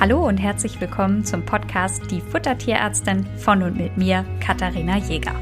Hallo und herzlich willkommen zum Podcast Die Futtertierärztin von und mit mir, Katharina Jäger.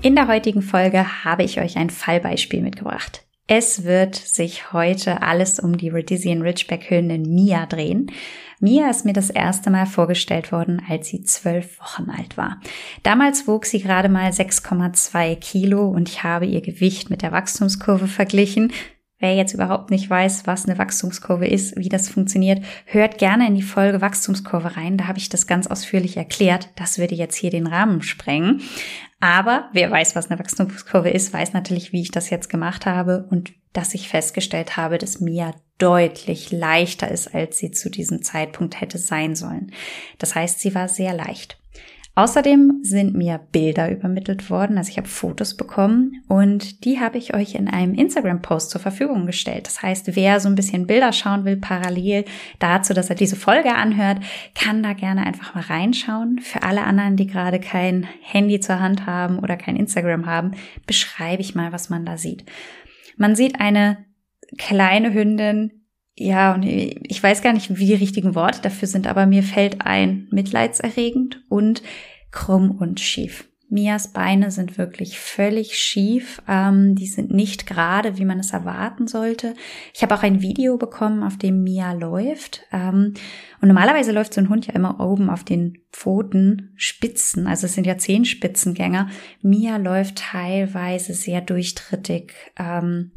In der heutigen Folge habe ich euch ein Fallbeispiel mitgebracht. Es wird sich heute alles um die Rhodesian Ridgeback Hündin Mia drehen. Mia ist mir das erste Mal vorgestellt worden, als sie zwölf Wochen alt war. Damals wog sie gerade mal 6,2 Kilo und ich habe ihr Gewicht mit der Wachstumskurve verglichen. Wer jetzt überhaupt nicht weiß, was eine Wachstumskurve ist, wie das funktioniert, hört gerne in die Folge Wachstumskurve rein. Da habe ich das ganz ausführlich erklärt. Das würde jetzt hier den Rahmen sprengen. Aber wer weiß, was eine Wachstumskurve ist, weiß natürlich, wie ich das jetzt gemacht habe und dass ich festgestellt habe, dass Mia deutlich leichter ist, als sie zu diesem Zeitpunkt hätte sein sollen. Das heißt, sie war sehr leicht. Außerdem sind mir Bilder übermittelt worden, also ich habe Fotos bekommen und die habe ich euch in einem Instagram-Post zur Verfügung gestellt. Das heißt, wer so ein bisschen Bilder schauen will, parallel dazu, dass er diese Folge anhört, kann da gerne einfach mal reinschauen. Für alle anderen, die gerade kein Handy zur Hand haben oder kein Instagram haben, beschreibe ich mal, was man da sieht. Man sieht eine kleine Hündin, ja, und ich weiß gar nicht, wie die richtigen Worte dafür sind, aber mir fällt ein mitleidserregend und krumm und schief. Mias Beine sind wirklich völlig schief. Ähm, die sind nicht gerade, wie man es erwarten sollte. Ich habe auch ein Video bekommen, auf dem Mia läuft. Ähm, und normalerweise läuft so ein Hund ja immer oben auf den Pfoten Spitzen. Also es sind ja Zehenspitzengänger. Mia läuft teilweise sehr durchtrittig. Ähm,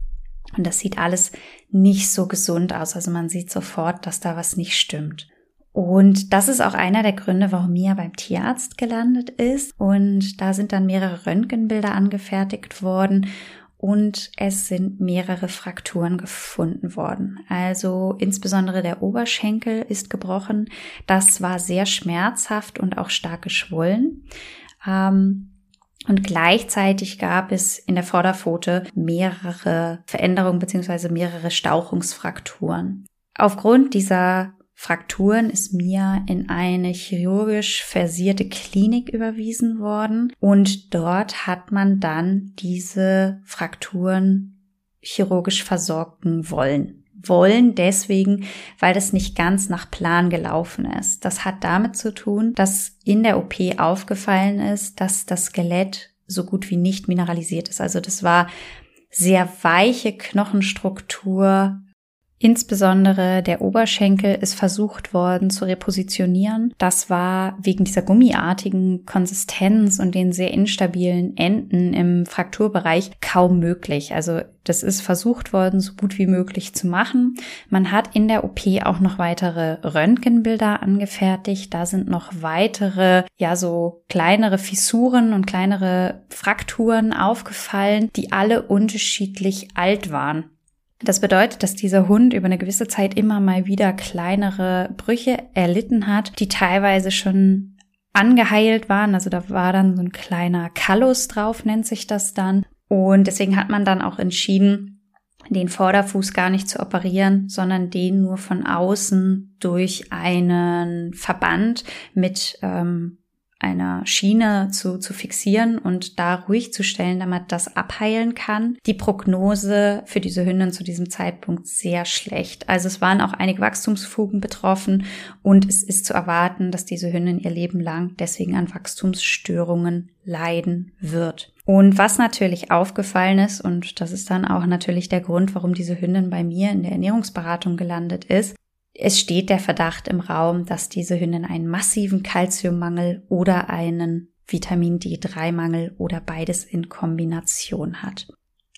und das sieht alles nicht so gesund aus. Also man sieht sofort, dass da was nicht stimmt. Und das ist auch einer der Gründe, warum Mia beim Tierarzt gelandet ist. Und da sind dann mehrere Röntgenbilder angefertigt worden und es sind mehrere Frakturen gefunden worden. Also insbesondere der Oberschenkel ist gebrochen. Das war sehr schmerzhaft und auch stark geschwollen. Ähm, und gleichzeitig gab es in der Vorderpfote mehrere Veränderungen beziehungsweise mehrere Stauchungsfrakturen. Aufgrund dieser Frakturen ist Mia in eine chirurgisch versierte Klinik überwiesen worden und dort hat man dann diese Frakturen chirurgisch versorgen wollen wollen, deswegen, weil das nicht ganz nach Plan gelaufen ist. Das hat damit zu tun, dass in der OP aufgefallen ist, dass das Skelett so gut wie nicht mineralisiert ist. Also das war sehr weiche Knochenstruktur, Insbesondere der Oberschenkel ist versucht worden zu repositionieren. Das war wegen dieser gummiartigen Konsistenz und den sehr instabilen Enden im Frakturbereich kaum möglich. Also das ist versucht worden, so gut wie möglich zu machen. Man hat in der OP auch noch weitere Röntgenbilder angefertigt. Da sind noch weitere, ja, so kleinere Fissuren und kleinere Frakturen aufgefallen, die alle unterschiedlich alt waren. Das bedeutet, dass dieser Hund über eine gewisse Zeit immer mal wieder kleinere Brüche erlitten hat, die teilweise schon angeheilt waren. Also da war dann so ein kleiner Kallus drauf, nennt sich das dann. Und deswegen hat man dann auch entschieden, den Vorderfuß gar nicht zu operieren, sondern den nur von außen durch einen Verband mit ähm, einer Schiene zu, zu fixieren und da ruhig zu stellen, damit das abheilen kann. Die Prognose für diese Hündin zu diesem Zeitpunkt sehr schlecht. Also es waren auch einige Wachstumsfugen betroffen und es ist zu erwarten, dass diese Hündin ihr Leben lang deswegen an Wachstumsstörungen leiden wird. Und was natürlich aufgefallen ist, und das ist dann auch natürlich der Grund, warum diese Hündin bei mir in der Ernährungsberatung gelandet ist, es steht der Verdacht im Raum, dass diese Hündin einen massiven Kalziummangel oder einen Vitamin D3-Mangel oder beides in Kombination hat.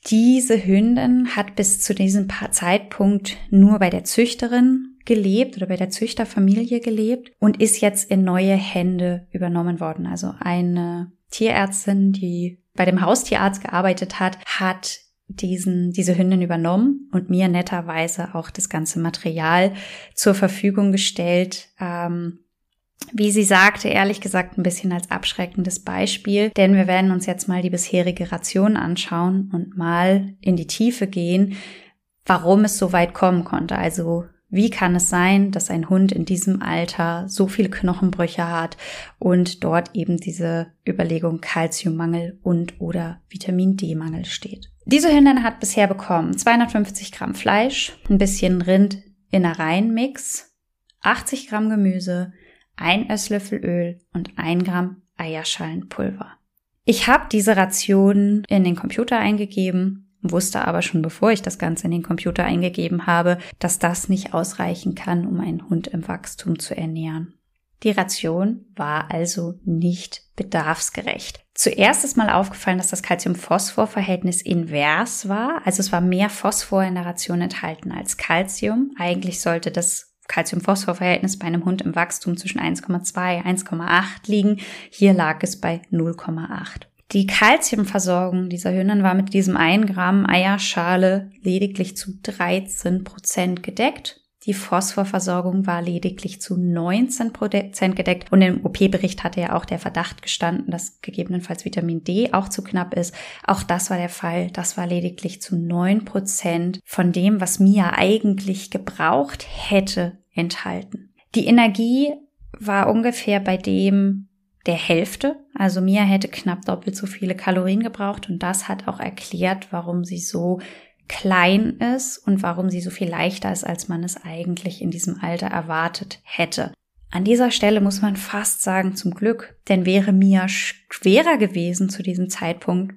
Diese Hündin hat bis zu diesem Zeitpunkt nur bei der Züchterin gelebt oder bei der Züchterfamilie gelebt und ist jetzt in neue Hände übernommen worden. Also eine Tierärztin, die bei dem Haustierarzt gearbeitet hat, hat diesen, diese Hündin übernommen und mir netterweise auch das ganze Material zur Verfügung gestellt. Ähm, wie sie sagte, ehrlich gesagt ein bisschen als abschreckendes Beispiel, denn wir werden uns jetzt mal die bisherige Ration anschauen und mal in die Tiefe gehen, warum es so weit kommen konnte. Also wie kann es sein, dass ein Hund in diesem Alter so viele Knochenbrüche hat und dort eben diese Überlegung Kalziummangel und oder Vitamin D-Mangel steht? Diese Hündin hat bisher bekommen 250 Gramm Fleisch, ein bisschen Rind Innereienmix, 80 Gramm Gemüse, ein Esslöffel Öl und ein Gramm Eierschalenpulver. Ich habe diese Ration in den Computer eingegeben, wusste aber schon bevor ich das Ganze in den Computer eingegeben habe, dass das nicht ausreichen kann, um einen Hund im Wachstum zu ernähren. Die Ration war also nicht bedarfsgerecht. Zuerst ist mal aufgefallen, dass das Calcium-Phosphor-Verhältnis invers war. Also es war mehr Phosphor in der Ration enthalten als Calcium. Eigentlich sollte das Calcium-Phosphor-Verhältnis bei einem Hund im Wachstum zwischen 1,2 1,8 liegen. Hier lag es bei 0,8. Die Calciumversorgung dieser Hühner war mit diesem 1 Gramm Eierschale lediglich zu 13 Prozent gedeckt. Die Phosphorversorgung war lediglich zu 19 Prozent gedeckt und im OP-Bericht hatte ja auch der Verdacht gestanden, dass gegebenenfalls Vitamin D auch zu knapp ist. Auch das war der Fall. Das war lediglich zu 9 Prozent von dem, was Mia eigentlich gebraucht hätte, enthalten. Die Energie war ungefähr bei dem der Hälfte. Also Mia hätte knapp doppelt so viele Kalorien gebraucht und das hat auch erklärt, warum sie so klein ist und warum sie so viel leichter ist, als man es eigentlich in diesem Alter erwartet hätte. An dieser Stelle muss man fast sagen, zum Glück, denn wäre Mia schwerer gewesen zu diesem Zeitpunkt,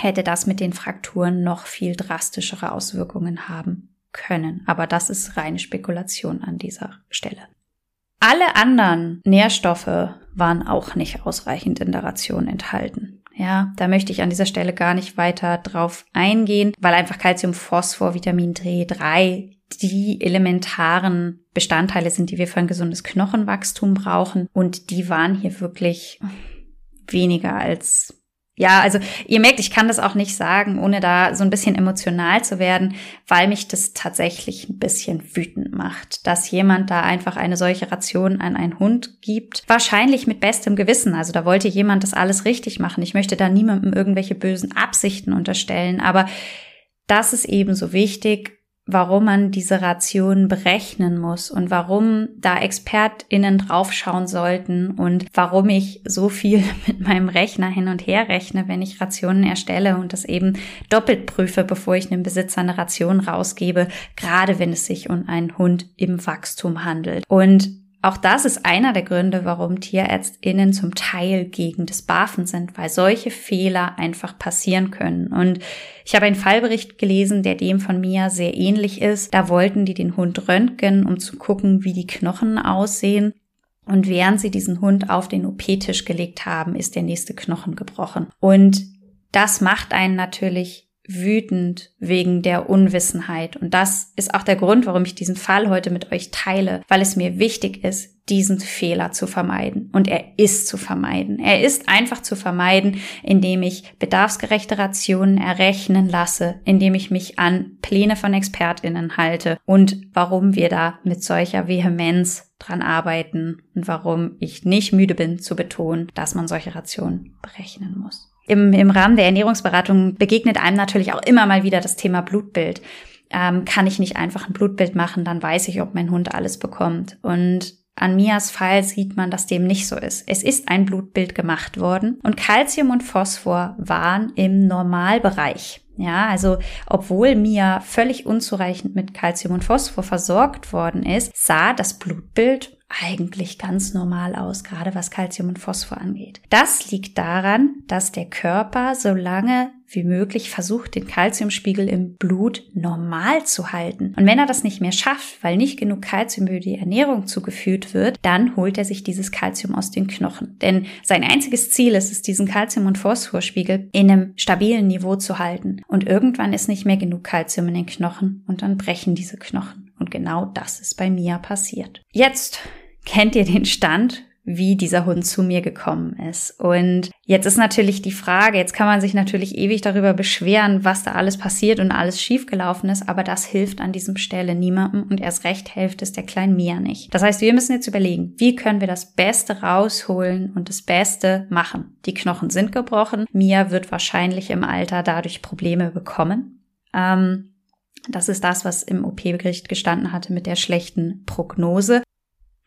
hätte das mit den Frakturen noch viel drastischere Auswirkungen haben können. Aber das ist reine Spekulation an dieser Stelle. Alle anderen Nährstoffe waren auch nicht ausreichend in der Ration enthalten. Ja, da möchte ich an dieser Stelle gar nicht weiter drauf eingehen, weil einfach Calcium, Phosphor, Vitamin D3 die elementaren Bestandteile sind, die wir für ein gesundes Knochenwachstum brauchen. Und die waren hier wirklich weniger als ja, also ihr merkt, ich kann das auch nicht sagen, ohne da so ein bisschen emotional zu werden, weil mich das tatsächlich ein bisschen wütend macht, dass jemand da einfach eine solche Ration an einen Hund gibt. Wahrscheinlich mit bestem Gewissen. Also da wollte jemand das alles richtig machen. Ich möchte da niemandem irgendwelche bösen Absichten unterstellen, aber das ist eben so wichtig, warum man diese Ration berechnen muss und warum da ExpertInnen draufschauen sollten und warum ich so viel mit meinem Rechner hin und her rechne, wenn ich Rationen erstelle und das eben doppelt prüfe, bevor ich einem Besitzer eine Ration rausgebe, gerade wenn es sich um einen Hund im Wachstum handelt. Und auch das ist einer der Gründe, warum TierärztInnen zum Teil gegen das Barfen sind, weil solche Fehler einfach passieren können. Und ich habe einen Fallbericht gelesen, der dem von mir sehr ähnlich ist. Da wollten die den Hund röntgen, um zu gucken, wie die Knochen aussehen. Und während sie diesen Hund auf den OP-Tisch gelegt haben, ist der nächste Knochen gebrochen. Und das macht einen natürlich wütend wegen der Unwissenheit. Und das ist auch der Grund, warum ich diesen Fall heute mit euch teile, weil es mir wichtig ist, diesen Fehler zu vermeiden. Und er ist zu vermeiden. Er ist einfach zu vermeiden, indem ich bedarfsgerechte Rationen errechnen lasse, indem ich mich an Pläne von Expertinnen halte und warum wir da mit solcher Vehemenz dran arbeiten und warum ich nicht müde bin zu betonen, dass man solche Rationen berechnen muss. Im, Im Rahmen der Ernährungsberatung begegnet einem natürlich auch immer mal wieder das Thema Blutbild. Ähm, kann ich nicht einfach ein Blutbild machen, dann weiß ich, ob mein Hund alles bekommt. Und an Mias Fall sieht man, dass dem nicht so ist. Es ist ein Blutbild gemacht worden und Calcium und Phosphor waren im Normalbereich. Ja, also obwohl Mia völlig unzureichend mit Calcium und Phosphor versorgt worden ist, sah das Blutbild eigentlich ganz normal aus, gerade was Calcium und Phosphor angeht. Das liegt daran, dass der Körper so lange wie möglich versucht, den Calciumspiegel im Blut normal zu halten. Und wenn er das nicht mehr schafft, weil nicht genug Calcium über die Ernährung zugeführt wird, dann holt er sich dieses Calcium aus den Knochen. Denn sein einziges Ziel ist es, diesen Calcium- und Phosphorspiegel in einem stabilen Niveau zu halten. Und irgendwann ist nicht mehr genug Calcium in den Knochen und dann brechen diese Knochen. Und genau das ist bei Mia passiert. Jetzt kennt ihr den Stand, wie dieser Hund zu mir gekommen ist. Und jetzt ist natürlich die Frage, jetzt kann man sich natürlich ewig darüber beschweren, was da alles passiert und alles schiefgelaufen ist, aber das hilft an diesem Stelle niemandem und erst recht hilft es der kleinen Mia nicht. Das heißt, wir müssen jetzt überlegen, wie können wir das Beste rausholen und das Beste machen. Die Knochen sind gebrochen. Mia wird wahrscheinlich im Alter dadurch Probleme bekommen. Ähm, das ist das, was im OP-Bericht gestanden hatte mit der schlechten Prognose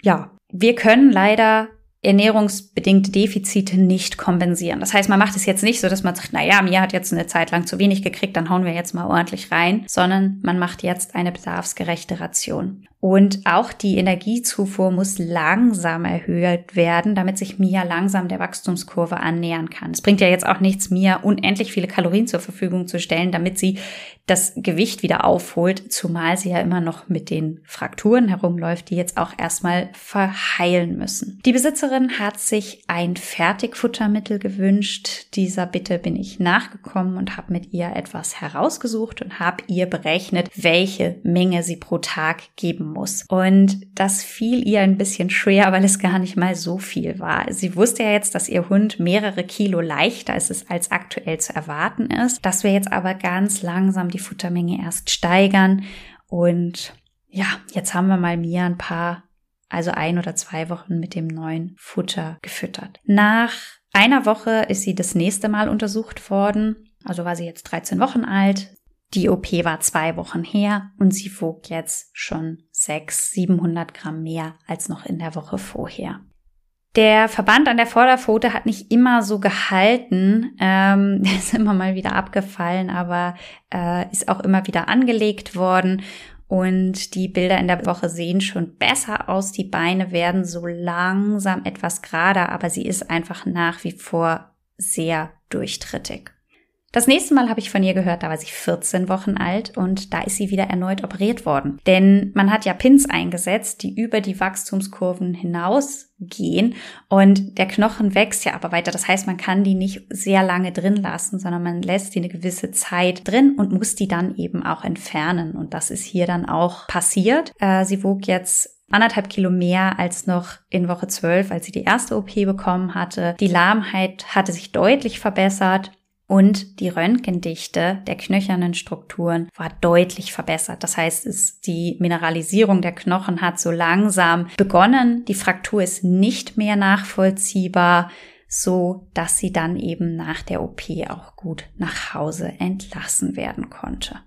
ja, wir können leider ernährungsbedingte Defizite nicht kompensieren. Das heißt, man macht es jetzt nicht so, dass man sagt, na ja, mir hat jetzt eine Zeit lang zu wenig gekriegt, dann hauen wir jetzt mal ordentlich rein, sondern man macht jetzt eine bedarfsgerechte Ration. Und auch die Energiezufuhr muss langsam erhöht werden, damit sich Mia langsam der Wachstumskurve annähern kann. Es bringt ja jetzt auch nichts, Mia unendlich viele Kalorien zur Verfügung zu stellen, damit sie das Gewicht wieder aufholt, zumal sie ja immer noch mit den Frakturen herumläuft, die jetzt auch erstmal verheilen müssen. Die Besitzerin hat sich ein Fertigfuttermittel gewünscht. Dieser Bitte bin ich nachgekommen und habe mit ihr etwas herausgesucht und habe ihr berechnet, welche Menge sie pro Tag geben muss. Und das fiel ihr ein bisschen schwer, weil es gar nicht mal so viel war. Sie wusste ja jetzt, dass ihr Hund mehrere Kilo leichter ist als aktuell zu erwarten ist, dass wir jetzt aber ganz langsam die Futtermenge erst steigern. Und ja, jetzt haben wir mal Mia ein paar, also ein oder zwei Wochen mit dem neuen Futter gefüttert. Nach einer Woche ist sie das nächste Mal untersucht worden. Also war sie jetzt 13 Wochen alt. Die OP war zwei Wochen her und sie wog jetzt schon 600, 700 Gramm mehr als noch in der Woche vorher. Der Verband an der Vorderpfote hat nicht immer so gehalten, ähm, der ist immer mal wieder abgefallen, aber äh, ist auch immer wieder angelegt worden. Und die Bilder in der Woche sehen schon besser aus. Die Beine werden so langsam etwas gerader, aber sie ist einfach nach wie vor sehr durchtrittig. Das nächste Mal habe ich von ihr gehört, da war sie 14 Wochen alt und da ist sie wieder erneut operiert worden. Denn man hat ja Pins eingesetzt, die über die Wachstumskurven hinausgehen und der Knochen wächst ja aber weiter. Das heißt, man kann die nicht sehr lange drin lassen, sondern man lässt die eine gewisse Zeit drin und muss die dann eben auch entfernen. Und das ist hier dann auch passiert. Äh, sie wog jetzt anderthalb Kilo mehr als noch in Woche 12, als sie die erste OP bekommen hatte. Die Lahmheit hatte sich deutlich verbessert und die Röntgendichte der knöchernen Strukturen war deutlich verbessert. Das heißt, es, die Mineralisierung der Knochen hat so langsam begonnen. Die Fraktur ist nicht mehr nachvollziehbar, so dass sie dann eben nach der OP auch gut nach Hause entlassen werden konnte.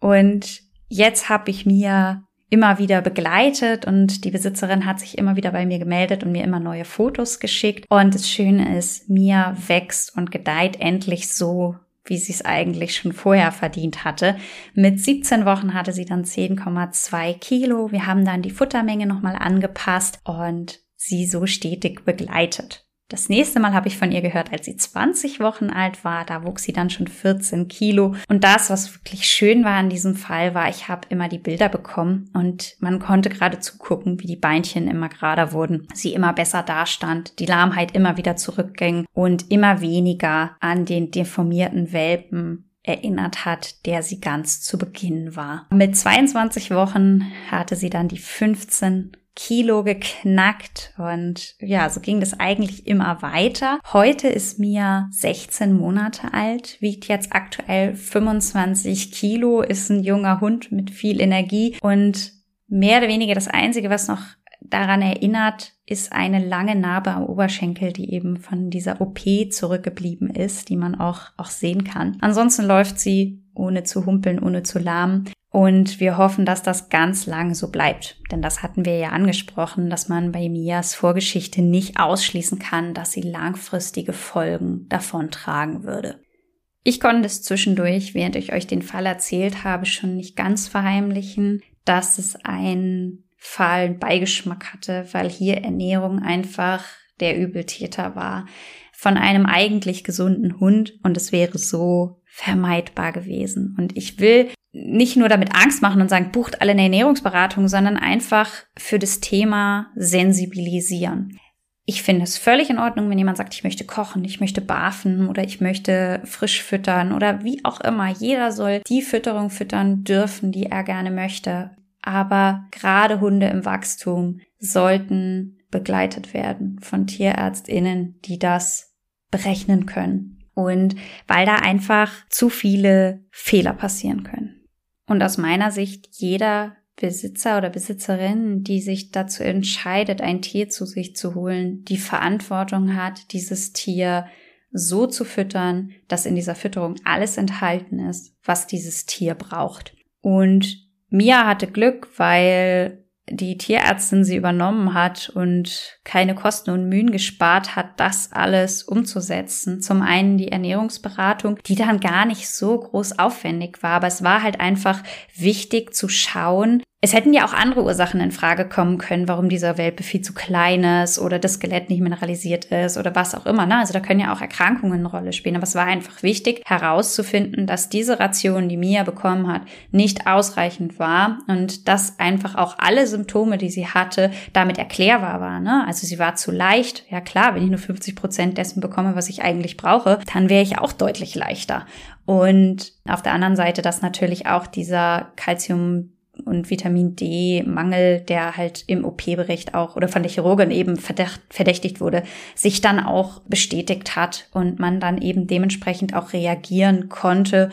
Und jetzt habe ich mir immer wieder begleitet und die Besitzerin hat sich immer wieder bei mir gemeldet und mir immer neue Fotos geschickt. Und das Schöne ist, Mia wächst und gedeiht endlich so, wie sie es eigentlich schon vorher verdient hatte. Mit 17 Wochen hatte sie dann 10,2 Kilo. Wir haben dann die Futtermenge nochmal angepasst und sie so stetig begleitet. Das nächste Mal habe ich von ihr gehört, als sie 20 Wochen alt war. Da wuchs sie dann schon 14 Kilo. Und das, was wirklich schön war in diesem Fall, war, ich habe immer die Bilder bekommen und man konnte gerade zugucken, wie die Beinchen immer gerader wurden, sie immer besser dastand, die Lahmheit immer wieder zurückging und immer weniger an den deformierten Welpen erinnert hat, der sie ganz zu Beginn war. Mit 22 Wochen hatte sie dann die 15 Kilo geknackt und ja, so ging das eigentlich immer weiter. Heute ist Mia 16 Monate alt, wiegt jetzt aktuell 25 Kilo, ist ein junger Hund mit viel Energie und mehr oder weniger das Einzige, was noch daran erinnert, ist eine lange Narbe am Oberschenkel, die eben von dieser OP zurückgeblieben ist, die man auch, auch sehen kann. Ansonsten läuft sie ohne zu humpeln, ohne zu lahmen. Und wir hoffen, dass das ganz lang so bleibt. Denn das hatten wir ja angesprochen, dass man bei Mias Vorgeschichte nicht ausschließen kann, dass sie langfristige Folgen davontragen würde. Ich konnte es zwischendurch, während ich euch den Fall erzählt habe, schon nicht ganz verheimlichen, dass es einen fahlen Beigeschmack hatte, weil hier Ernährung einfach der Übeltäter war von einem eigentlich gesunden Hund und es wäre so vermeidbar gewesen. Und ich will nicht nur damit Angst machen und sagen, bucht alle eine Ernährungsberatung, sondern einfach für das Thema sensibilisieren. Ich finde es völlig in Ordnung, wenn jemand sagt, ich möchte kochen, ich möchte barfen oder ich möchte frisch füttern oder wie auch immer. Jeder soll die Fütterung füttern dürfen, die er gerne möchte. Aber gerade Hunde im Wachstum sollten begleitet werden von Tierärztinnen, die das berechnen können. Und weil da einfach zu viele Fehler passieren können. Und aus meiner Sicht jeder Besitzer oder Besitzerin, die sich dazu entscheidet, ein Tier zu sich zu holen, die Verantwortung hat, dieses Tier so zu füttern, dass in dieser Fütterung alles enthalten ist, was dieses Tier braucht. Und Mia hatte Glück, weil die Tierärztin sie übernommen hat und keine Kosten und Mühen gespart hat, das alles umzusetzen. Zum einen die Ernährungsberatung, die dann gar nicht so groß aufwendig war, aber es war halt einfach wichtig zu schauen, Es hätten ja auch andere Ursachen in Frage kommen können, warum dieser Welpe viel zu klein ist oder das Skelett nicht mineralisiert ist oder was auch immer. Ne? Also da können ja auch Erkrankungen eine Rolle spielen. Aber es war einfach wichtig herauszufinden, dass diese Ration, die Mia bekommen hat, nicht ausreichend war und dass einfach auch alle Symptome, die sie hatte, damit erklärbar waren. Ne? Also sie war zu leicht. Ja klar, wenn ich nur 50 Prozent dessen bekomme, was ich eigentlich brauche, dann wäre ich auch deutlich leichter. Und auf der anderen Seite, dass natürlich auch dieser Calcium und Vitamin D-Mangel, der halt im OP-Bericht auch oder von der Chirurgin eben verdächtigt wurde, sich dann auch bestätigt hat und man dann eben dementsprechend auch reagieren konnte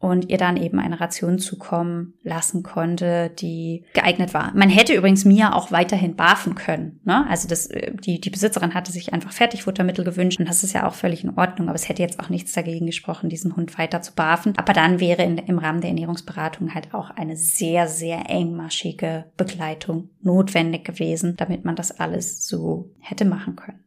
und ihr dann eben eine Ration zukommen lassen konnte, die geeignet war. Man hätte übrigens Mia auch weiterhin barfen können. Ne? Also das, äh, die, die Besitzerin hatte sich einfach Fertigfuttermittel gewünscht und das ist ja auch völlig in Ordnung, aber es hätte jetzt auch nichts dagegen gesprochen, diesen Hund weiter zu barfen. Aber dann wäre in, im Rahmen der Ernährungsberatung halt auch eine sehr, sehr engmaschige Begleitung notwendig gewesen, damit man das alles so hätte machen können.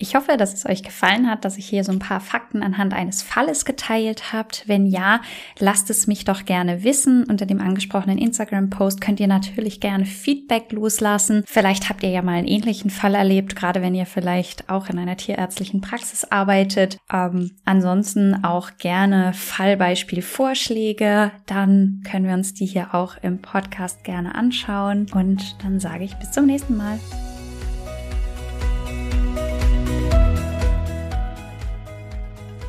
Ich hoffe, dass es euch gefallen hat, dass ich hier so ein paar Fakten anhand eines Falles geteilt habt. Wenn ja, lasst es mich doch gerne wissen. Unter dem angesprochenen Instagram-Post könnt ihr natürlich gerne Feedback loslassen. Vielleicht habt ihr ja mal einen ähnlichen Fall erlebt, gerade wenn ihr vielleicht auch in einer tierärztlichen Praxis arbeitet. Ähm, ansonsten auch gerne Fallbeispielvorschläge. Dann können wir uns die hier auch im Podcast gerne anschauen. Und dann sage ich bis zum nächsten Mal.